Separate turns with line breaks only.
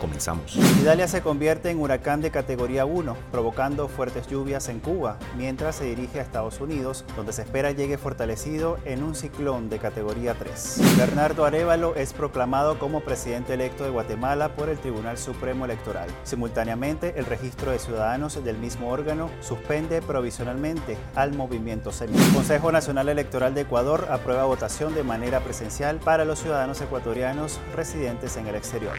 Comenzamos.
Idalia se convierte en huracán de categoría 1, provocando fuertes lluvias en Cuba, mientras se dirige a Estados Unidos, donde se espera llegue fortalecido en un ciclón de categoría 3. Bernardo Arevalo es proclamado como presidente electo de Guatemala por el Tribunal Supremo Electoral. Simultáneamente, el registro de ciudadanos del mismo órgano suspende provisionalmente al movimiento semi. El Consejo Nacional Electoral de Ecuador aprueba votación de manera presencial para los ciudadanos ecuatorianos residentes en el exterior.